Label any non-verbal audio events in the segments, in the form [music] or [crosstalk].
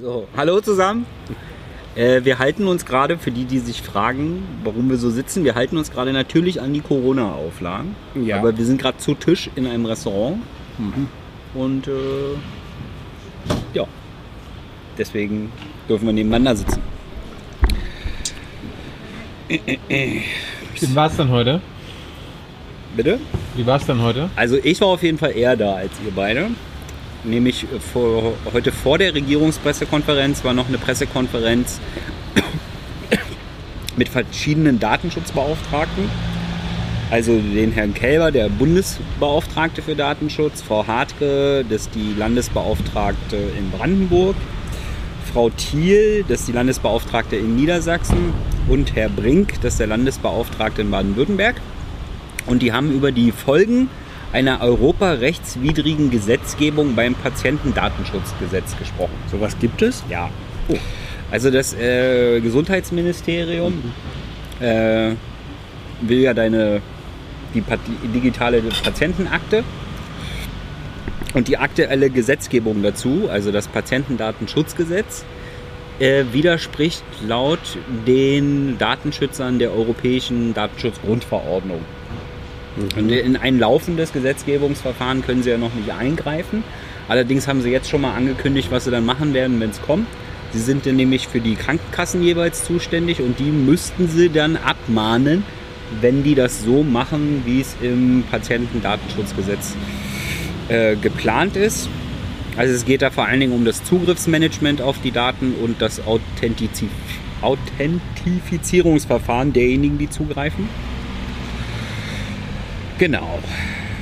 So, hallo zusammen. Äh, wir halten uns gerade, für die, die sich fragen, warum wir so sitzen, wir halten uns gerade natürlich an die Corona-Auflagen. Ja. Aber wir sind gerade zu Tisch in einem Restaurant. Und äh, ja, deswegen dürfen wir nebeneinander sitzen. Wie war es dann heute? Bitte? Wie war es dann heute? Also ich war auf jeden Fall eher da als ihr beide. Nämlich vor, heute vor der Regierungspressekonferenz war noch eine Pressekonferenz [coughs] mit verschiedenen Datenschutzbeauftragten. Also den Herrn Kelber, der Bundesbeauftragte für Datenschutz, Frau Hartke, das ist die Landesbeauftragte in Brandenburg, Frau Thiel, das ist die Landesbeauftragte in Niedersachsen und Herr Brink, das ist der Landesbeauftragte in Baden-Württemberg. Und die haben über die Folgen einer europarechtswidrigen Gesetzgebung beim Patientendatenschutzgesetz gesprochen. Sowas gibt es? Ja. Also das äh, Gesundheitsministerium äh, will ja deine die, Pat- digitale Patientenakte und die aktuelle Gesetzgebung dazu, also das Patientendatenschutzgesetz, äh, widerspricht laut den Datenschützern der Europäischen Datenschutzgrundverordnung. Und in ein laufendes Gesetzgebungsverfahren können sie ja noch nicht eingreifen. Allerdings haben sie jetzt schon mal angekündigt, was sie dann machen werden, wenn es kommt. Sie sind dann nämlich für die Krankenkassen jeweils zuständig und die müssten sie dann abmahnen, wenn die das so machen, wie es im Patientendatenschutzgesetz äh, geplant ist. Also es geht da vor allen Dingen um das Zugriffsmanagement auf die Daten und das Authentifizierungsverfahren derjenigen, die zugreifen. Genau.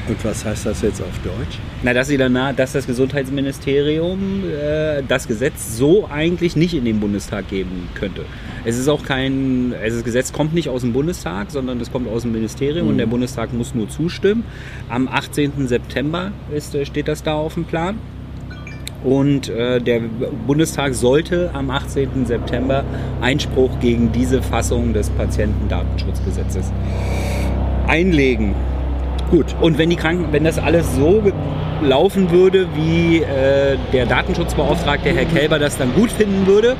Und was heißt das jetzt auf Deutsch? Na, dass sie danach, dass das Gesundheitsministerium äh, das Gesetz so eigentlich nicht in den Bundestag geben könnte. Es ist auch kein, also das Gesetz kommt nicht aus dem Bundestag, sondern es kommt aus dem Ministerium und der Bundestag muss nur zustimmen. Am 18. September ist, äh, steht das da auf dem Plan. Und äh, der Bundestag sollte am 18. September Einspruch gegen diese Fassung des Patientendatenschutzgesetzes einlegen. Gut. Und wenn die Kranken, wenn das alles so laufen würde, wie äh, der Datenschutzbeauftragte Herr Kelber das dann gut finden würde,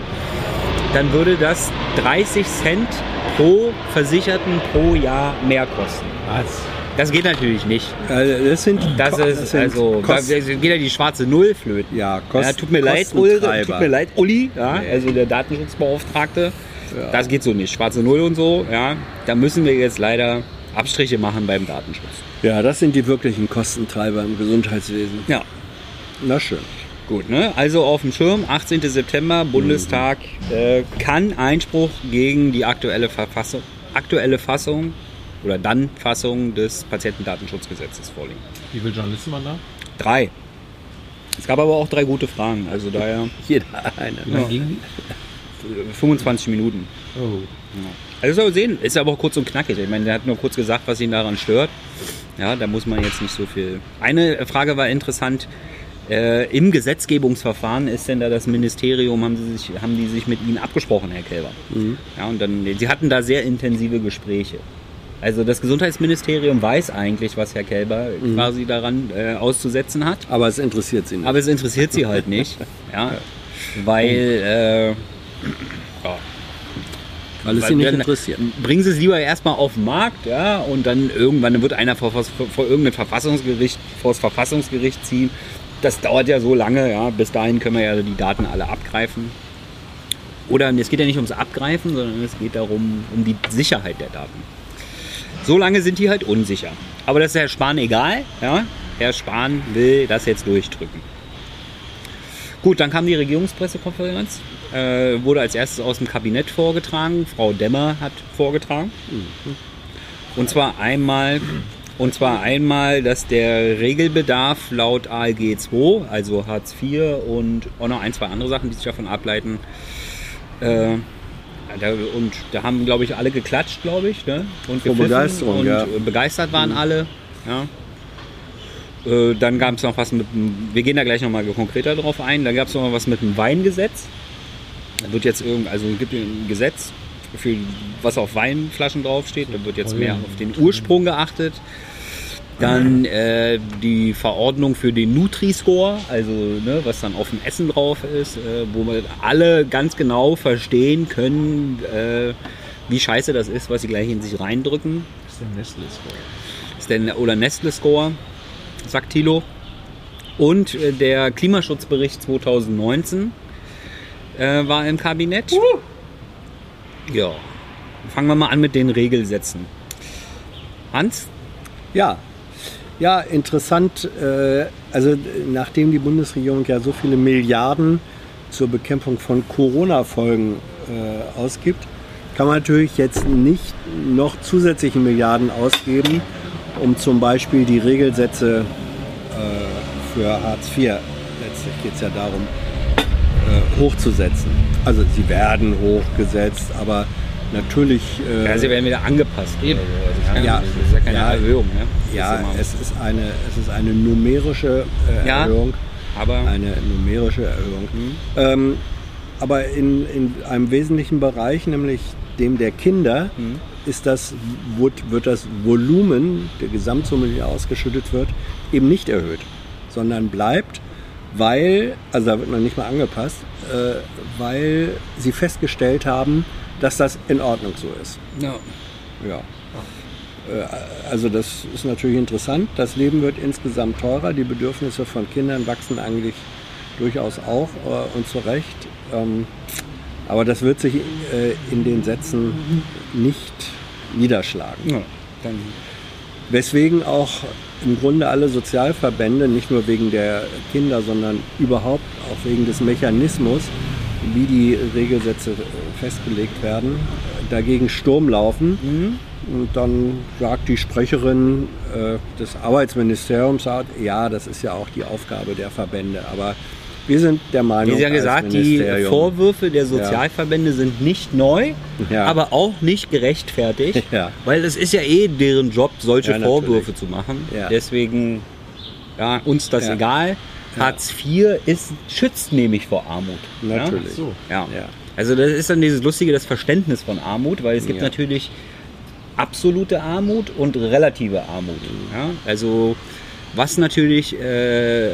dann würde das 30 Cent pro Versicherten pro Jahr mehr kosten. Was? Das geht natürlich nicht. Also das sind, Das ist sind also, da Kosten, geht ja die schwarze Null flöten. ja, Ja, Kosten, tut mir leid, Uli, Kostentreiber. tut mir leid, Uli, ja, also der Datenschutzbeauftragte. Das geht so nicht. Schwarze Null und so, ja. Da müssen wir jetzt leider Abstriche machen beim Datenschutz. Ja, das sind die wirklichen Kostentreiber im Gesundheitswesen. Ja. Na schön. Gut, ne? Also auf dem Schirm, 18. September, Bundestag äh, kann Einspruch gegen die aktuelle Verfassung, aktuelle Fassung oder dann Fassung des Patientendatenschutzgesetzes vorlegen. Wie viele Journalisten waren da? Drei. Es gab aber auch drei gute Fragen, also daher [laughs] Jeder eine. Gingen 25 Minuten. Oh. Also soll sehen, ist aber auch kurz und knackig. Ich meine, der hat nur kurz gesagt, was ihn daran stört. Ja, da muss man jetzt nicht so viel. Eine Frage war interessant. Äh, Im Gesetzgebungsverfahren ist denn da das Ministerium, haben, sie sich, haben die sich mit Ihnen abgesprochen, Herr Kelber? Ja, und dann, Sie hatten da sehr intensive Gespräche. Also das Gesundheitsministerium weiß eigentlich, was Herr Kelber quasi daran äh, auszusetzen hat. Aber es interessiert sie nicht. Aber es interessiert sie halt nicht. [laughs] Ja, weil äh, weil es sie nicht dann interessiert. Bringen Sie es lieber erstmal auf den Markt, ja, und dann irgendwann wird einer vor, vor, vor irgendein Verfassungsgericht, vor das Verfassungsgericht ziehen. Das dauert ja so lange, ja. Bis dahin können wir ja die Daten alle abgreifen. Oder es geht ja nicht ums Abgreifen, sondern es geht darum, um die Sicherheit der Daten. So lange sind die halt unsicher. Aber das ist Herr Spahn egal, ja. Herr Spahn will das jetzt durchdrücken. Gut, dann kam die Regierungspressekonferenz. Äh, wurde als erstes aus dem Kabinett vorgetragen. Frau Demmer hat vorgetragen. Und zwar einmal, und zwar einmal, dass der Regelbedarf laut ALG 2, also Hartz IV und auch noch ein, zwei andere Sachen, die sich davon ableiten, äh, und da haben, glaube ich, alle geklatscht, glaube ich. Ne? Und Begeisterung, und ja. äh, begeistert waren alle. Ja. Äh, Dann gab es noch was mit dem, wir gehen da gleich nochmal konkreter drauf ein, da gab es noch was mit dem Weingesetz. Wird jetzt irgend, also es gibt ein Gesetz, für was auf Weinflaschen draufsteht, da wird jetzt Oh mehr auf den Ursprung geachtet. Dann äh, die Verordnung für den Nutri-Score, also ne, was dann auf dem Essen drauf ist, äh, wo wir alle ganz genau verstehen können, äh, wie scheiße das ist, was sie gleich in sich reindrücken. Das ist der Nestle-Score. Ist der, oder Nestle-Score, sagt Thilo. Und äh, der Klimaschutzbericht 2019 äh, war im Kabinett. Ja. Fangen wir mal an mit den Regelsätzen. Hans? Ja, ja, interessant. Äh, also nachdem die Bundesregierung ja so viele Milliarden zur Bekämpfung von Corona-Folgen äh, ausgibt, kann man natürlich jetzt nicht noch zusätzliche Milliarden ausgeben, um zum Beispiel die Regelsätze äh, für Hartz IV, letztlich geht es ja darum, hochzusetzen. Also sie werden hochgesetzt, aber natürlich... äh, Ja, sie werden wieder angepasst. Eben. Also, Ja. Das ist ja keine Ja. Erhöhung. Ne? Ja, ist es ist eine, es ist eine numerische äh, Ja. Erhöhung. aber Eine numerische Erhöhung. Mhm. Ähm, aber in, in einem wesentlichen Bereich, nämlich dem der Kinder, Mhm. ist das, wird, wird das Volumen der Gesamtsumme, die ausgeschüttet wird, eben nicht erhöht, sondern bleibt, weil, also da wird noch nicht mal angepasst, äh, weil sie festgestellt haben, dass das in Ordnung so ist. ja. Ja. Äh, Also das ist natürlich interessant. Das Leben wird insgesamt teurer. Die Bedürfnisse von Kindern wachsen eigentlich durchaus auch äh, und zu Recht. Ähm, Aber das wird sich äh, in den Sätzen nicht niederschlagen. ja. Dann, Weswegen auch im Grunde alle Sozialverbände, nicht nur wegen der Kinder, sondern überhaupt auch wegen des Mechanismus, wie die Regelsätze äh, festgelegt werden, dagegen Sturm laufen. Und dann sagt die Sprecherin äh, des Arbeitsministeriums, ja, das ist ja auch die Aufgabe der Verbände. Aber wir sind der Meinung, wie Sie ja als gesagt, die Vorwürfe der Sozialverbände sind nicht neu, Ja. aber auch nicht gerechtfertigt, Ja. weil es ist ja eh deren Job, solche Ja. Vorwürfe zu machen. Ja. Deswegen, ja, uns das Ja. egal. Hartz IV ist, schützt nämlich vor Armut. Natürlich. So. Ja? Ja. Ja. Also das ist dann dieses lustige, das Verständnis von Armut, weil es gibt Ja. natürlich absolute Armut und relative Armut. Ja? Also was natürlich äh,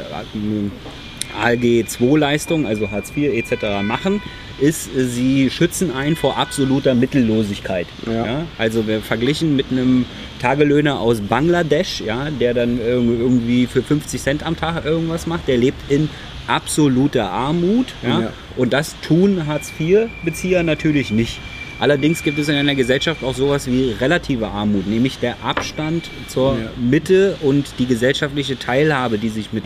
ALG-2-Leistungen, also Hartz IV etc. machen, ist, äh, sie schützen einen vor absoluter Mittellosigkeit. Ja. Also wir verglichen mit einem Tagelöhner aus Bangladesch, ja, der dann irg- irgendwie für 50 Cent am Tag irgendwas macht, der lebt in absoluter Armut. Ja? Ja. Und das tun Hartz-IV-Bezieher natürlich nicht. Allerdings gibt es in einer Gesellschaft auch sowas wie relative Armut, nämlich der Abstand zur Ja. Mitte und die gesellschaftliche Teilhabe, die sich mit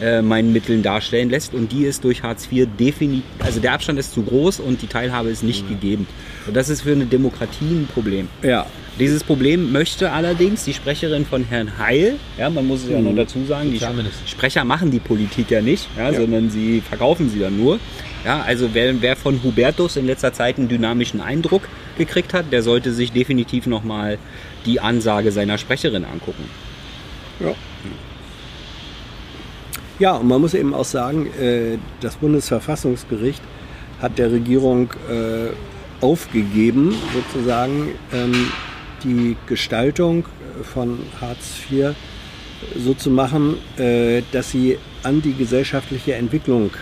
äh, meinen Mitteln darstellen lässt. Und die ist durch Hartz IV definitiv, also der Abstand ist zu groß und die Teilhabe ist nicht gegeben. Und das ist für eine Demokratie ein Problem. Ja, Dieses Problem möchte allerdings die Sprecherin von Herrn Heil, ja, man muss es ja noch dazu sagen, die. Sprecher machen die Politik ja nicht, ja, Ja. sondern sie verkaufen sie dann nur. Ja, also wer, wer von Hubertus in letzter Zeit einen dynamischen Eindruck gekriegt hat, der sollte sich definitiv nochmal die Ansage seiner Sprecherin angucken. Ja. Ja, und man muss eben auch sagen, äh, das Bundesverfassungsgericht hat der Regierung äh, aufgegeben, sozusagen ähm, die Gestaltung von Hartz IV so zu machen, äh, dass sie an die gesellschaftliche Entwicklung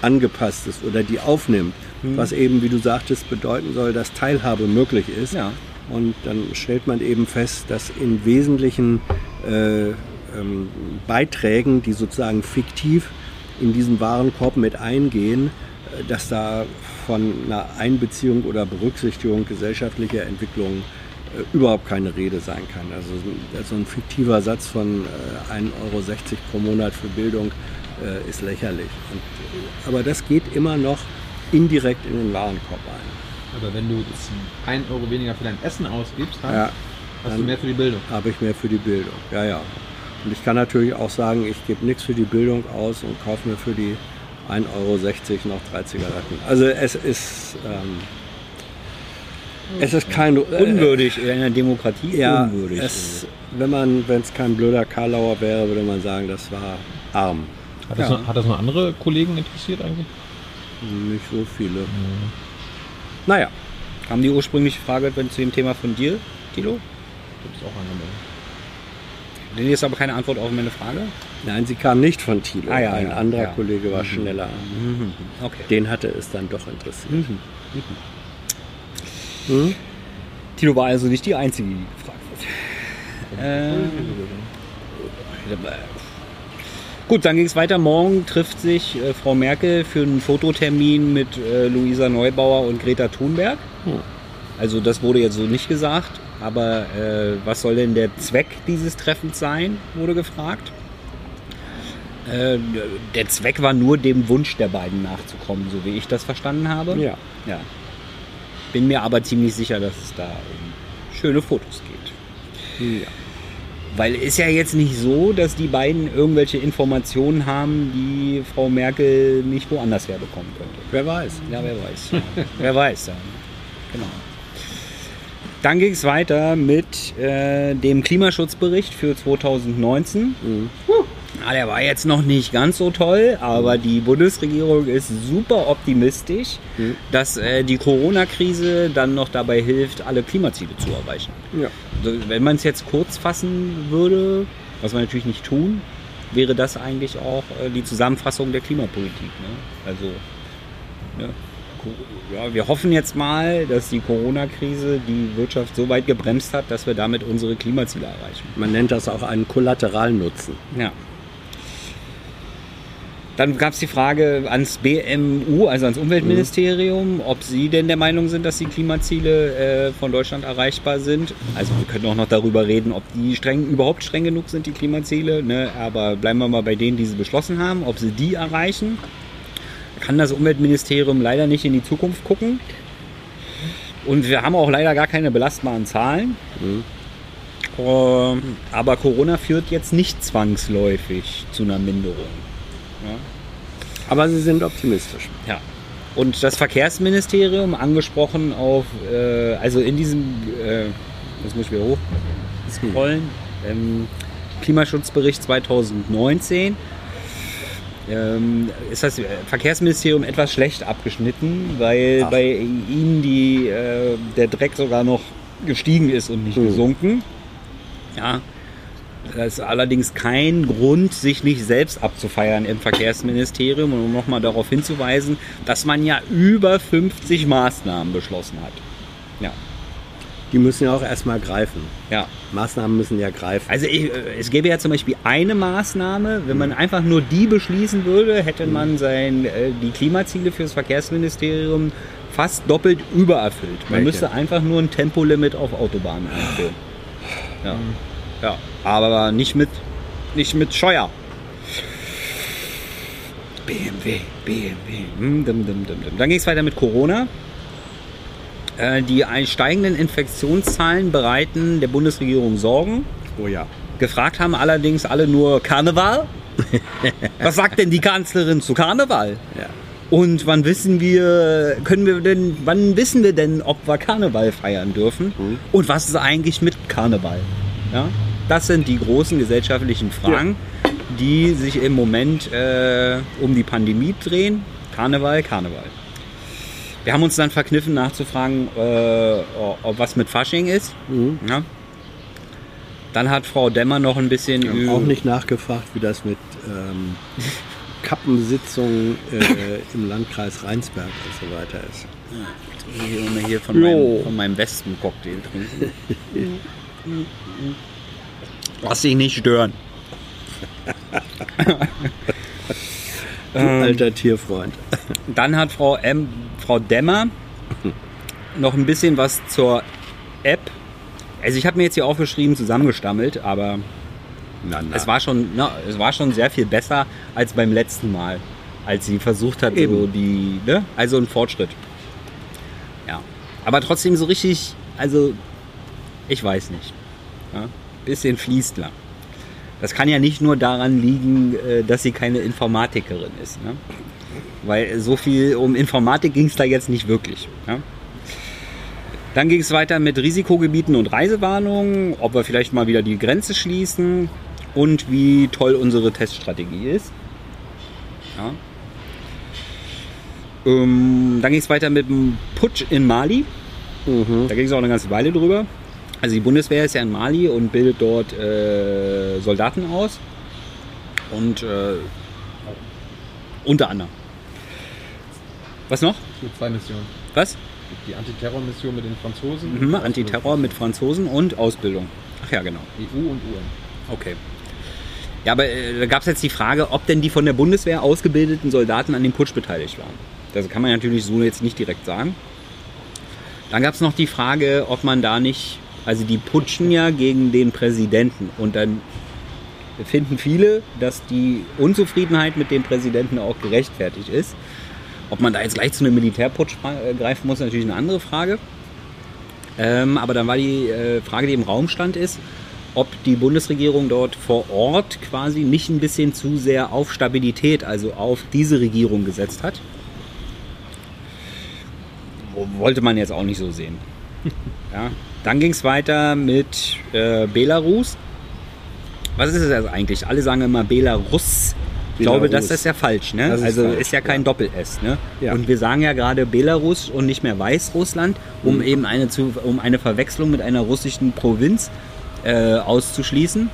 angepasst ist oder die aufnimmt, was eben, wie du sagtest, bedeuten soll, dass Teilhabe möglich ist. Ja. Und dann stellt man eben fest, dass in wesentlichen äh, ähm, Beiträgen, die sozusagen fiktiv in diesen Warenkorb mit eingehen, äh, dass da von einer Einbeziehung oder Berücksichtigung gesellschaftlicher Entwicklung äh, überhaupt keine Rede sein kann. Also so- ein fiktiver Satz von äh, 1,60 Euro pro Monat für Bildung äh, ist lächerlich. Und, äh, aber das geht immer noch indirekt in den Warenkorb ein. Aber wenn du jetzt 1 Euro weniger für dein Essen ausgibst, dann Ja, hast du dann- mehr für die Bildung. habe ich mehr für die Bildung. Ja, ja. Und ich kann natürlich auch sagen, ich gebe nichts für die Bildung aus und kaufe mir für die 1,60 Euro noch drei Zigaretten. Also es ist, ähm, es ist kein äh, Unwürdig, in einer Demokratie Ja, unwürdig. es, wenn man, wenn es kein blöder Karlauer wäre, würde man sagen, das war arm. Hat das, Ja. noch, hat das noch andere Kollegen interessiert eigentlich? Nicht so viele. Naja, Kam die ursprüngliche Frage zu dem Thema von dir, Tilo? Du bist auch angemeldet. Das ist aber keine Antwort auf meine Frage. Nein, sie kam nicht von Thilo. Ah, ja, Ein ja, anderer ja. Kollege war schneller. Okay. Den hatte es dann doch interessiert. Mhm. Hm? Tilo war also nicht die Einzige, die gefragt wird. [laughs] Äh, gut, dann ging es weiter. Morgen trifft sich äh, Frau Merkel für einen Fototermin mit äh, Luisa Neubauer und Greta Thunberg. Hm. Also das wurde jetzt so nicht gesagt. Aber äh, was soll denn der Zweck dieses Treffens sein, wurde gefragt. Äh, der Zweck war nur dem Wunsch der beiden nachzukommen, so wie ich das verstanden habe. Ja. Ja. Bin mir aber ziemlich sicher, dass es da um schöne Fotos geht. ja. Weil ist ja jetzt nicht so, dass die beiden irgendwelche Informationen haben, die Frau Merkel nicht woanders herbekommen könnte. Wer weiß. Ja, wer weiß. Ja. [laughs] wer weiß. Ja. Genau. Dann ging es weiter mit äh, dem Klimaschutzbericht für 2019. Mhm. Ah, der war jetzt noch nicht ganz so toll, aber die Bundesregierung ist super optimistisch, Mhm. dass äh, die Corona-Krise dann noch dabei hilft, alle Klimaziele zu erreichen. Ja. Also, wenn man es jetzt kurz fassen würde, was wir natürlich nicht tun, wäre das eigentlich auch äh, die Zusammenfassung der Klimapolitik. Ne? Also, ne? Ja, wir hoffen jetzt mal, dass die Corona-Krise die Wirtschaft so weit gebremst hat, dass wir damit unsere Klimaziele erreichen. Man nennt das auch einen Kollateralnutzen. Ja. Dann gab es die Frage ans BMU, also ans Umweltministerium, ob Sie denn der Meinung sind, dass die Klimaziele äh, von Deutschland erreichbar sind. Also wir können auch noch darüber reden, ob die streng, überhaupt streng genug sind, die Klimaziele. Ne? Aber bleiben wir mal bei denen, die sie beschlossen haben, ob sie die erreichen. Kann das Umweltministerium leider nicht in die Zukunft gucken. Und wir haben auch leider gar keine belastbaren Zahlen. Mhm. Ähm, aber Corona führt jetzt nicht zwangsläufig zu einer Minderung. Aber sie sind optimistisch. Ja. Und das Verkehrsministerium angesprochen auf, äh, also in diesem, äh, das muss ich wieder hoch scrollen, ähm, Klimaschutzbericht 2019 ähm, ist das Verkehrsministerium etwas schlecht abgeschnitten, weil Ach. bei ihnen die, äh, der Dreck sogar noch gestiegen ist und nicht Mhm. gesunken. Ja. Das ist allerdings kein Grund, sich nicht selbst abzufeiern im Verkehrsministerium und um nochmal darauf hinzuweisen, dass man ja über 50 Maßnahmen beschlossen hat. Ja, Die müssen ja auch erstmal greifen. ja. Maßnahmen müssen ja greifen. Also ich, äh, es gäbe ja zum Beispiel eine Maßnahme, wenn man einfach nur die beschließen würde, hätte man sein, äh, die Klimaziele fürs Verkehrsministerium fast doppelt übererfüllt. Man Welche? müsste einfach nur ein Tempolimit auf Autobahnen einführen. Ja. ja, aber nicht mit, nicht mit Scheuer. BMW, BMW. Hm. Dann ging es weiter mit Corona. Äh, Die steigenden Infektionszahlen bereiten der Bundesregierung Sorgen. oh ja. Gefragt haben allerdings alle nur Karneval. [laughs] Was sagt denn die Kanzlerin zu Karneval? ja. Und wann wissen wir, können wir denn, wann wissen wir denn, ob wir Karneval feiern dürfen? Und was ist eigentlich mit Karneval? Ja? Das sind die großen gesellschaftlichen Fragen, die sich im Moment äh, um die Pandemie drehen. Karneval, Karneval. Wir haben uns dann verkniffen nachzufragen, äh, ob was mit Fasching ist. Mhm. Ja. Dann hat Frau Demmer noch ein bisschen Wir haben auch nicht nachgefragt, wie das mit ähm, [laughs] Kappensitzungen äh, im Landkreis Rheinsberg und so weiter ist. Ich will mal hier von Jo. meinem, von meinem Westen-Cocktail trinken. [laughs] Lass dich nicht stören. Du Ähm. alter Tierfreund. Dann hat Frau, M, Frau Demmer [laughs] noch ein bisschen was zur App. Also ich habe mir jetzt hier aufgeschrieben, zusammengestammelt, aber Na, na. es war schon, na, es war schon sehr viel besser als beim letzten Mal, als sie versucht hat, so Eben. die, ne? also ein Fortschritt. Ja, aber trotzdem so richtig, also ich weiß nicht. Ja? Bisschen Fließler. Das kann ja nicht nur daran liegen, äh, dass sie keine Informatikerin ist. Ne? Weil so viel um Informatik ging es da jetzt nicht wirklich. Ja? Dann ging es weiter mit Risikogebieten und Reisewarnungen, ob wir vielleicht mal wieder die Grenze schließen und wie toll unsere Teststrategie ist. Ja. Ähm, dann ging es weiter mit dem Putsch in Mali. Mhm. Da ging es auch eine ganze Weile drüber. Also die Bundeswehr ist ja in Mali und bildet dort äh, Soldaten aus. Und äh, unter anderem. Was noch? Es gibt zwei Missionen. Was? Die Antiterrormission mit den Franzosen. Mhm, Antiterror mit Franzosen und Ausbildung. Ach ja, genau. EU und UN. Okay. Ja, aber äh, da gab es jetzt die Frage, ob denn die von der Bundeswehr ausgebildeten Soldaten an dem Putsch beteiligt waren. Das kann man natürlich so jetzt nicht direkt sagen. Dann gab es noch die Frage, ob man da nicht, also die putschen ja gegen den Präsidenten und dann finden viele, dass die Unzufriedenheit mit dem Präsidenten auch gerechtfertigt ist. Ob man da jetzt gleich zu einem Militärputsch äh, greifen muss, ist natürlich eine andere Frage. Ähm, aber dann war die äh, Frage, die im Raum stand, ist, ob die Bundesregierung dort vor Ort quasi nicht ein bisschen zu sehr auf Stabilität, also auf diese Regierung gesetzt hat. Wo- Wollte man jetzt auch nicht so sehen. [laughs] Ja. Dann ging es weiter mit äh, Belarus. Was ist es also eigentlich? Alle sagen immer Belarus. Ich glaube, Belarus. das ist ja falsch. Ne? Das ist also falsch, ist ja kein ja. Doppel-S. Ne? Ja. Und wir sagen ja gerade Belarus und nicht mehr Weißrussland, um Mhm. eben eine, zu, um eine Verwechslung mit einer russischen Provinz äh, auszuschließen.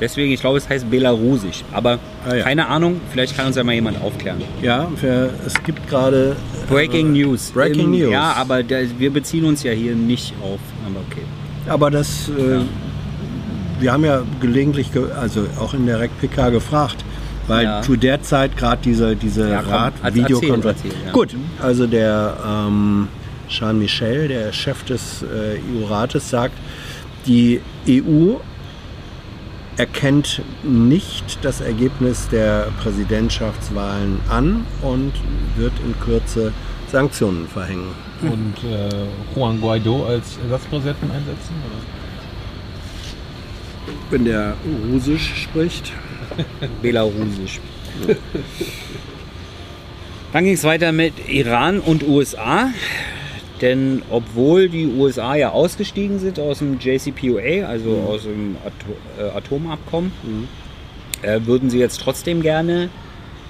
Deswegen, ich glaube, es heißt Belarusisch. Aber Ah, ja. keine Ahnung, vielleicht kann uns ja mal jemand aufklären. Ja, wir, es gibt gerade Breaking News. Breaking News. Ja, aber der, wir beziehen uns ja hier nicht auf. Aber okay. Aber das, äh, wir haben ja gelegentlich, ge also auch in der REC-PK gefragt, weil Ja. zu der Zeit gerade diese, diese Ja, also Videokonferenz. erzähl, erzähl, ja. Gut, also der ähm, Jean Michel, der Chef des äh, EU-Rates, sagt, die EU erkennt nicht das Ergebnis der Präsidentschaftswahlen an und wird in Kürze Sanktionen verhängen. Und äh, Juan Guaido als Ersatzpräsidenten einsetzen? Oder? Wenn der Russisch spricht, [laughs] Belarusisch. Dann ging es weiter mit Iran und USA. Denn obwohl die USA ja ausgestiegen sind aus dem JCPOA, also aus dem Ato äh, Atomabkommen, äh, würden sie jetzt trotzdem gerne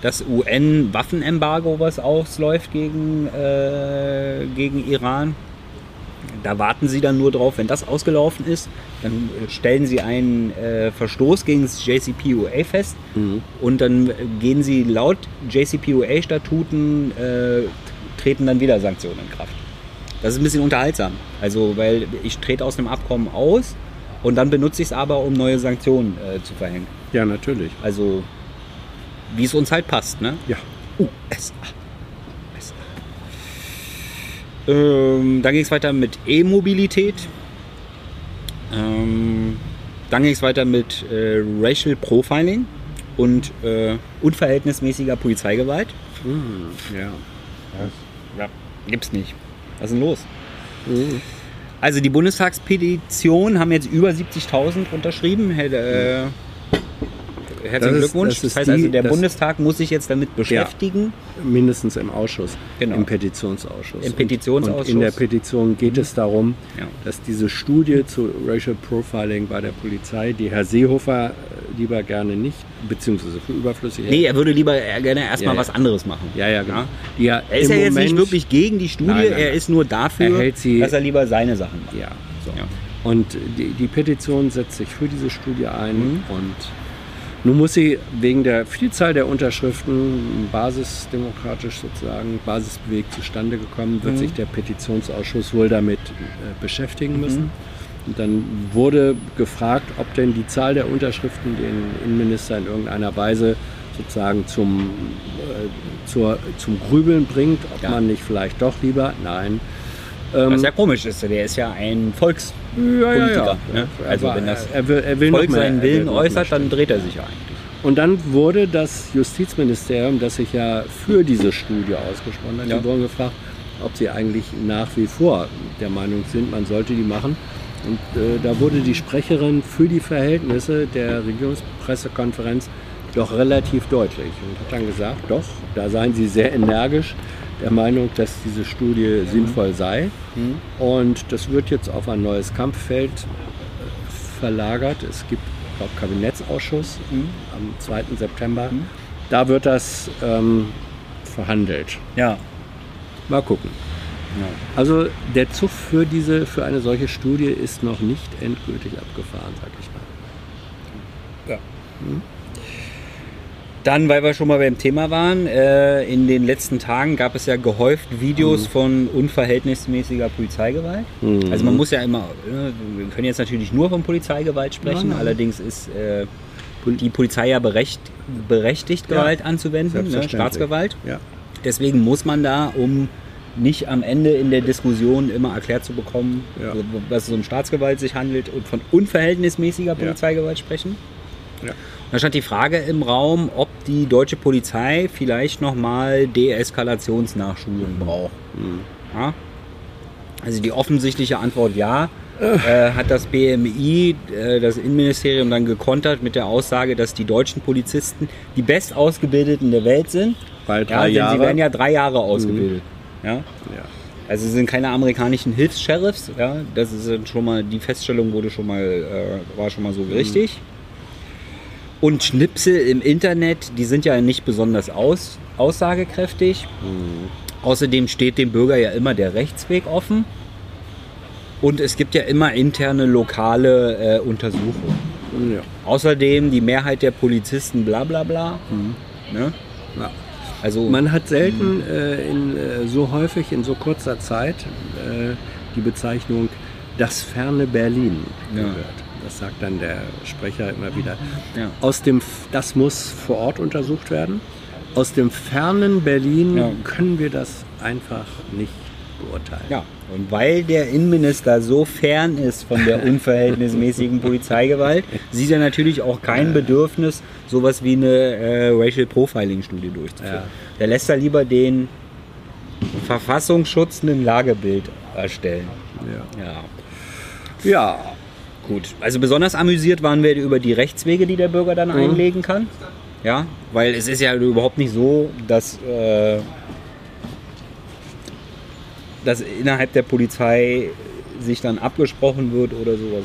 das UN-Waffenembargo, was ausläuft gegen, äh, gegen Iran, da warten sie dann nur drauf, wenn das ausgelaufen ist, dann äh, stellen sie einen äh, Verstoß gegen das JCPOA fest und dann äh, gehen sie laut JCPOA-Statuten, äh, treten dann wieder Sanktionen in Kraft. Das ist ein bisschen unterhaltsam. Also, weil ich trete aus dem Abkommen aus und dann benutze ich es aber, um neue Sanktionen äh, zu verhängen. ja natürlich. Also, wie es uns halt passt, ne? Ja. USA. USA. Ähm, dann ging es weiter mit E-Mobilität. Ähm, dann ging es weiter mit äh, Racial Profiling und äh, unverhältnismäßiger Polizeigewalt. Ja. Ja. Gibt's nicht. Was ist denn los? Also die Bundestagspetition haben jetzt über 70.000 unterschrieben. Hätte, Äh, herzlichen Das ist- Glückwunsch. das Das, ist heißt die- also, der das- Bundestag muss sich jetzt damit beschäftigen. Mindestens im Ausschuss, Genau. im Petitionsausschuss. Im Petitionsausschuss. Und in der Petition geht es darum, Ja. dass diese Studie zu Racial Profiling bei der Polizei, die Herr Seehofer lieber gerne nicht, beziehungsweise für überflüssig hält. Nee, er würde lieber äh, gerne erstmal Ja, was anderes machen. Ja, ja, genau. Ja Er ist ja jetzt nicht Moment- wirklich gegen die Studie, Nein, nein, er nein. ist nur dafür, Er sie- dass er lieber seine Sachen macht. Ja, so. Ja. Und die, die Petition setzt sich für diese Studie ein Mhm. und nun muss sie wegen der Vielzahl der Unterschriften basisdemokratisch sozusagen, basisbewegt zustande gekommen, wird Mhm. sich der Petitionsausschuss wohl damit äh, beschäftigen Mhm. müssen. Und dann wurde gefragt, ob denn die Zahl der Unterschriften den Innenminister in irgendeiner Weise sozusagen zum, äh, zur, zum Grübeln bringt, ob Ja. man nicht vielleicht doch lieber, nein. Ähm, Was ja komisch ist, der ist ja ein Volks ja, ja, ne? Also wenn das er, will, er will Volk mehr, seinen will Willen mehr äußert, dann dreht er sich ja eigentlich. Und dann wurde das Justizministerium, das sich ja für diese Studie ausgesprochen hat, die wurden gefragt, ob sie eigentlich nach wie vor der Meinung sind, man sollte die machen. Und äh, da wurde die Sprecherin für die Verhältnisse der Regierungspressekonferenz doch relativ deutlich und hat dann gesagt, doch, da seien sie sehr energisch der Meinung, dass diese Studie sinnvoll sei. Und das wird jetzt auf ein neues Kampffeld äh, verlagert. Es gibt, glaube, Kabinettsausschuss am 2. September. Da wird das ähm, verhandelt. Ja. Mal gucken. Also der Zug für diese, für eine solche Studie ist noch nicht endgültig abgefahren, sag ich mal. Ja. Dann, weil wir schon mal beim Thema waren, äh, in den letzten Tagen gab es ja gehäuft Videos von unverhältnismäßiger Polizeigewalt. Mhm. Also man muss ja immer, äh, wir können jetzt natürlich nur von Polizeigewalt sprechen, Nein, allerdings ist äh, die Polizei ja berecht, berechtigt, Ja, Gewalt anzuwenden, ne? Staatsgewalt. Ja. Deswegen muss man da, um nicht am Ende in der Diskussion immer erklärt zu bekommen, Ja. was es um Staatsgewalt sich handelt und von unverhältnismäßiger Polizeigewalt sprechen. Ja. Da stand die Frage im Raum, ob die deutsche Polizei vielleicht nochmal Deeskalationsnachschulung braucht. Ja? Also die offensichtliche Antwort ja. Äh, hat das BMI, äh, das Innenministerium, dann gekontert mit der Aussage, dass die deutschen Polizisten die bestausgebildeten der Welt sind. Ja, drei denn Jahre. sie werden ja drei Jahre ausgebildet. Ja? ja. Also sie sind keine amerikanischen Hilfs-Sheriffs. Ja? Das ist schon mal, die Feststellung wurde schon mal, äh, war schon mal so richtig. Und Schnipsel im Internet, die sind ja nicht besonders aus, aussagekräftig. Außerdem steht dem Bürger ja immer der Rechtsweg offen. Und es gibt ja immer interne lokale äh, Untersuchungen. ja. Außerdem die Mehrheit der Polizisten bla bla bla. Ne? ja. Also Man hat selten äh, in, äh, so häufig in so kurzer Zeit äh, die Bezeichnung das ferne Berlin Ja. gehört. Das sagt dann der Sprecher immer wieder. Ja. Aus dem, das muss vor Ort untersucht werden. Aus dem fernen Berlin Ja. können wir das einfach nicht beurteilen. Ja, und weil der Innenminister so fern ist von der [laughs] unverhältnismäßigen Polizeigewalt, sieht er natürlich auch kein Bedürfnis, sowas wie eine äh, Racial Profiling-Studie durchzuführen. Ja. Der lässt da lieber den verfassungsschützenden Lagebild erstellen. Ja. Ja, ja, gut. Also besonders amüsiert waren wir über die Rechtswege, die der Bürger dann einlegen kann. Ja, weil es ist ja überhaupt nicht so, dass, äh, dass innerhalb der Polizei sich dann abgesprochen wird oder sowas.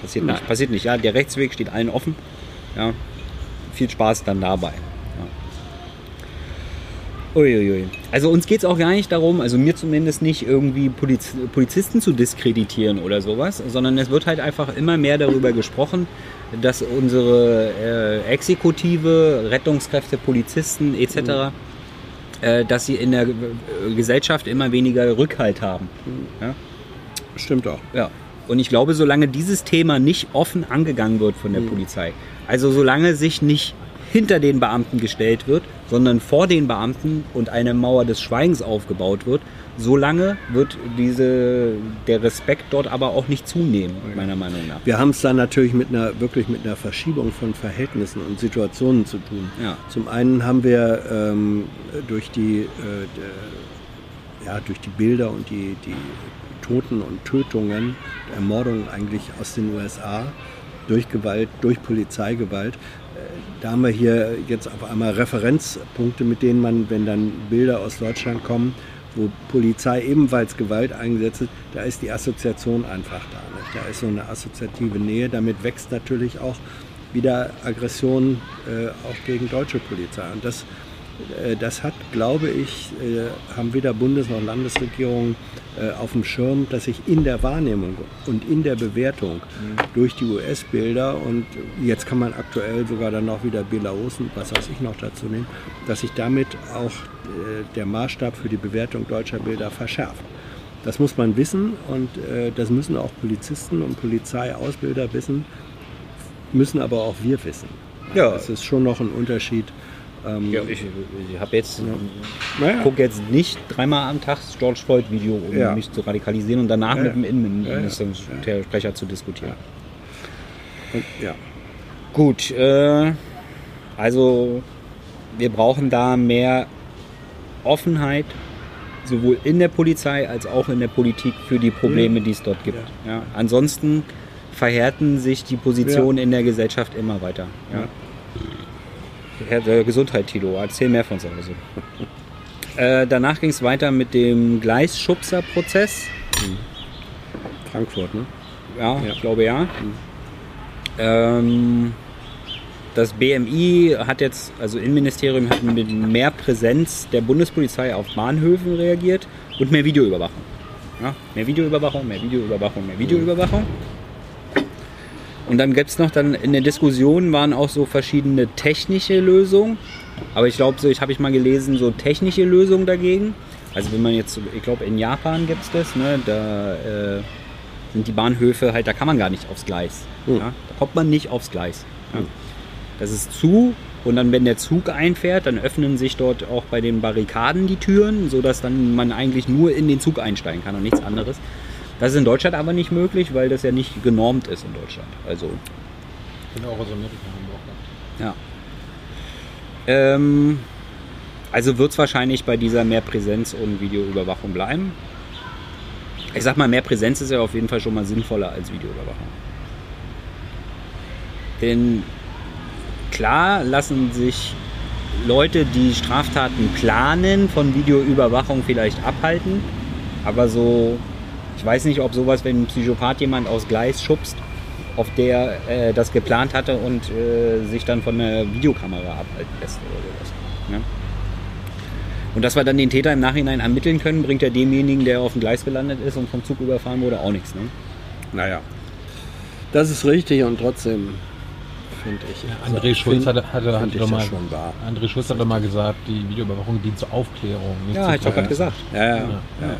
Passiert Nein. nicht. Passiert nicht. Ja, der Rechtsweg steht allen offen. Ja, viel Spaß dann dabei. Ja. Uiuiui. Also uns geht es auch gar nicht darum, also mir zumindest nicht irgendwie Poliz Polizisten zu diskreditieren oder sowas, sondern es wird halt einfach immer mehr darüber gesprochen, dass unsere äh, Exekutive, Rettungskräfte, Polizisten etc., äh, dass sie in der äh, Gesellschaft immer weniger Rückhalt haben. Ja? stimmt auch. Ja. Und ich glaube, solange dieses Thema nicht offen angegangen wird von der Polizei, also solange sich nicht hinter den Beamten gestellt wird, sondern vor den Beamten und eine Mauer des Schweigens aufgebaut wird, solange wird diese, der Respekt dort aber auch nicht zunehmen, meiner Meinung nach. Wir haben es dann natürlich mit einer wirklich mit einer Verschiebung von Verhältnissen und Situationen zu tun. Ja. Zum einen haben wir ähm, durch die äh, d- ja, durch die Bilder und die, die Toten und Tötungen, Ermordungen eigentlich aus den USA durch Gewalt, durch Polizeigewalt. äh, Da haben wir hier jetzt auf einmal Referenzpunkte, mit denen man, wenn dann Bilder aus Deutschland kommen, wo Polizei ebenfalls Gewalt eingesetzt hat, da ist die Assoziation einfach da. Nicht? Da ist so eine assoziative Nähe. Damit wächst natürlich auch wieder Aggression äh, auch gegen deutsche Polizei. Und das, äh, das hat, glaube ich, äh, haben weder Bundes- noch Landesregierung äh, auf dem Schirm, dass sich in der Wahrnehmung und in der Bewertung durch die US-Bilder und jetzt kann man aktuell sogar dann auch wieder Belarus und was weiß ich noch dazu nehmen, dass sich damit auch der Maßstab für die Bewertung deutscher Bilder verschärft. Das muss man wissen und äh, das müssen auch Polizisten und Polizeiausbilder wissen, müssen aber auch wir wissen. Ja. Es ist schon noch ein Unterschied. Ähm, Ja, ich, ich habe jetzt, naja. gucke jetzt nicht dreimal am Tag das George Floyd Video, um Ja. mich zu radikalisieren und danach Ja, mit dem ja. Innenministersprecher zu diskutieren. Und, ja. Gut, äh, also wir brauchen da mehr Offenheit, sowohl in der Polizei als auch in der Politik für die Probleme, die es dort gibt. Ja. Ansonsten verhärten sich die Positionen in der Gesellschaft immer weiter. Ja. Äh, Gesundheit, Tilo, erzähl mehr von Hause. [laughs] äh, danach ging es weiter mit dem Gleisschubser-Prozess. Frankfurt, ne? Ja, Ja. ich glaube ja. Ähm, das BMI hat jetzt, also Innenministerium hat mit mehr Präsenz der Bundespolizei auf Bahnhöfen reagiert und mehr Videoüberwachung. Ja, mehr Videoüberwachung, mehr Videoüberwachung, mehr Videoüberwachung. Und dann gibt es noch, dann in der Diskussion waren auch so verschiedene technische Lösungen. Aber ich glaube, so, ich habe ich mal gelesen, so technische Lösungen dagegen. Also wenn man jetzt, ich glaube in Japan gibt es das, ne, da äh, sind die Bahnhöfe halt, da kann man gar nicht aufs Gleis. Hm. Ja? Da kommt man nicht aufs Gleis. Ja? Das ist zu und dann, wenn der Zug einfährt, dann öffnen sich dort auch bei den Barrikaden die Türen, sodass dann man eigentlich nur in den Zug einsteigen kann und nichts anderes. Das ist in Deutschland aber nicht möglich, weil das ja nicht genormt ist in Deutschland. Also, Genau, auch aus Amerika haben wir auch gehabt. ja. Ähm, also wird es wahrscheinlich bei dieser mehr Präsenz und Videoüberwachung bleiben. Ich sag mal, mehr Präsenz ist ja auf jeden Fall schon mal sinnvoller als Videoüberwachung. Denn klar lassen sich Leute, die Straftaten planen, von Videoüberwachung vielleicht abhalten. Aber so, ich weiß nicht, ob sowas, wenn ein Psychopath jemand aus Gleis schubst, auf der äh, das geplant hatte und äh, sich dann von der Videokamera abhalten lässt oder sowas. Ne? Und dass wir dann den Täter im Nachhinein ermitteln können, bringt ja demjenigen, der auf dem Gleis gelandet ist und vom Zug überfahren wurde, auch nichts. Ne? Naja. Das ist richtig und trotzdem finde ich. André also, Schulz find- hatte, hatte, hatte doch mal. André Schulz hat doch mal gesagt, die Videoüberwachung dient zur Aufklärung. Ja, zur ich doch gerade gesagt. Ja, ja, Ja. ja.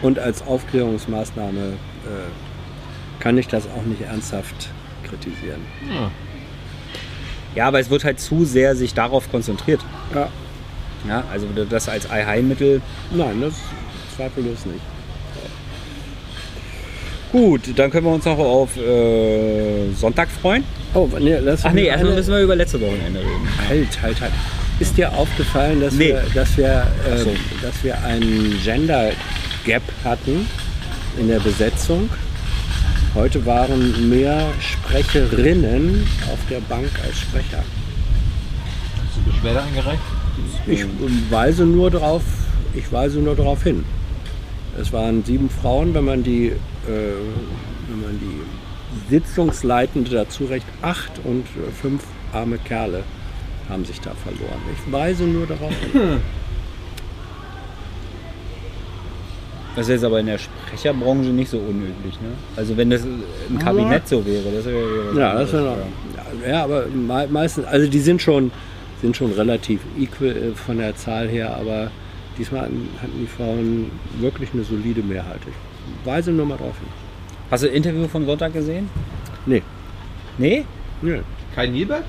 Und als Aufklärungsmaßnahme äh, kann ich das auch nicht ernsthaft kritisieren. Ja. Ja, aber es wird halt zu sehr sich darauf konzentriert. Ja. Ja, also das als Allheilmittel. Nein, das zweifellos nicht. Gut, dann können wir uns noch auf äh, Sonntag freuen. Oh, nee, lass Ach nee, erstmal eine- müssen wir über letzte Wochenende reden. Halt, halt, halt. Ist dir aufgefallen, dass Nee. wir, dass wir, äh, so. dass wir einen Gender Gap hatten in der Besetzung? Heute waren mehr Sprecherinnen auf der Bank als Sprecher. Hast du Beschwerde eingereicht? Ich weise nur darauf, ich weise nur darauf hin. Es waren sieben Frauen, wenn man die, äh, wenn man die Sitzungsleitende dazu recht, acht und äh, fünf arme Kerle haben sich da verloren. Ich weise nur darauf hin. Das ist aber in der Sprecherbranche nicht so unüblich. Ne? Also wenn das im Kabinett so wäre, das wäre Ja, das ist ja, ja, aber me- meistens, also die sind schon, sind schon relativ equal äh, von der Zahl her, aber diesmal hatten die Frauen wirklich eine solide Mehrheit. Ich weise nur mal darauf hin. Hast du das Interview von Sonntag gesehen? Nee. Nee? nee. Kein Nilbert?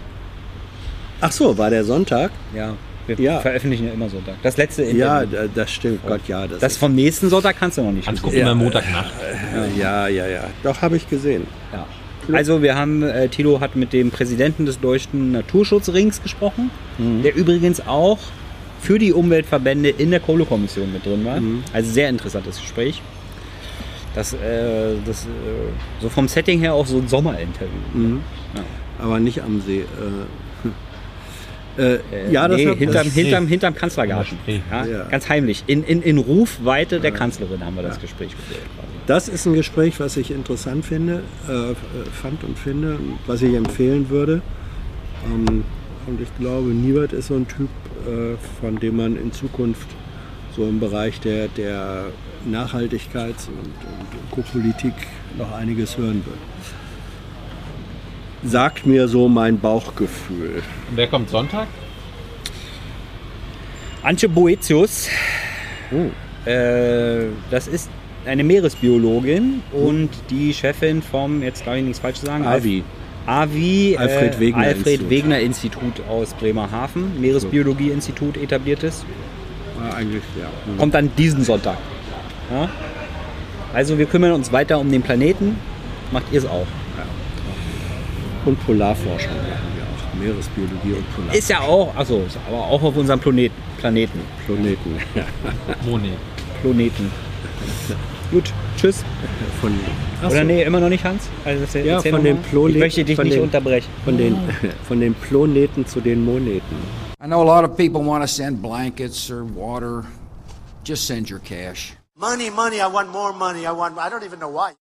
Ach so, war der Sonntag? Ja. Wir Ja. veröffentlichen ja immer Sonntag. Das letzte Interview. Ja, da- das stimmt. Gott, ja. Das, das vom nächsten Sonntag kannst du noch nicht Kannst gucken. gucken, Ja, ja, Montagnacht. ja, ja, ja. Doch, habe ich gesehen. Ja. Also wir haben, äh, Thilo hat mit dem Präsidenten des Deutschen Naturschutzrings gesprochen, der übrigens auch für die Umweltverbände in der Kohlekommission mit drin war. Also sehr interessantes Gespräch. Das, äh, das äh, so vom Setting her auch so ein Sommerinterview. Mhm. Ja. Aber nicht am See. Äh, [laughs] äh, ja, das, nee, hab- hinterm, das, hinterm, hinterm Kanzlergarten. Ja, Ja. Ganz heimlich. In, in, in Rufweite der Kanzlerin haben wir das Gespräch geführt. das ist ein Gespräch, was ich interessant finde, äh, fand und finde, was ich empfehlen würde. Ähm, und ich glaube, Niebert ist so ein Typ, äh, von dem man in Zukunft so im Bereich der, der Nachhaltigkeits- und, und Ökopolitik noch einiges hören wird. Sagt mir so mein Bauchgefühl. Und wer kommt Sonntag? Antje Boetius, Oh. äh, das ist eine Meeresbiologin und die Chefin vom, jetzt darf ich nichts falsch sagen, Avi. AVI, Alfred äh, Wegener Alfred Institut. Wegener Institut aus Bremerhaven, Meeresbiologie-Institut etabliertes. Ja, eigentlich, ja. Kommt dann diesen Sonntag. Ja? Also wir kümmern uns weiter um den Planeten. Macht ihr es auch? Und Polarforschung machen wir auch. Meeresbiologie und Polar Ist ja auch, also aber auch auf unserem Planeten. Planeten. Planeten. Moni. Planeten. [laughs] Gut, tschüss. Von, Oder so, nee, immer noch nicht Hans? Also erzähl- Ja, erzähl von den mal. Planeten- Ich möchte dich von nicht den- unterbrechen. von, den, [laughs] von den Planeten zu den Moneten. I know a lot of people want to send blankets or water. Just send your cash. Money, money, I want more money. I want, I don't even know why.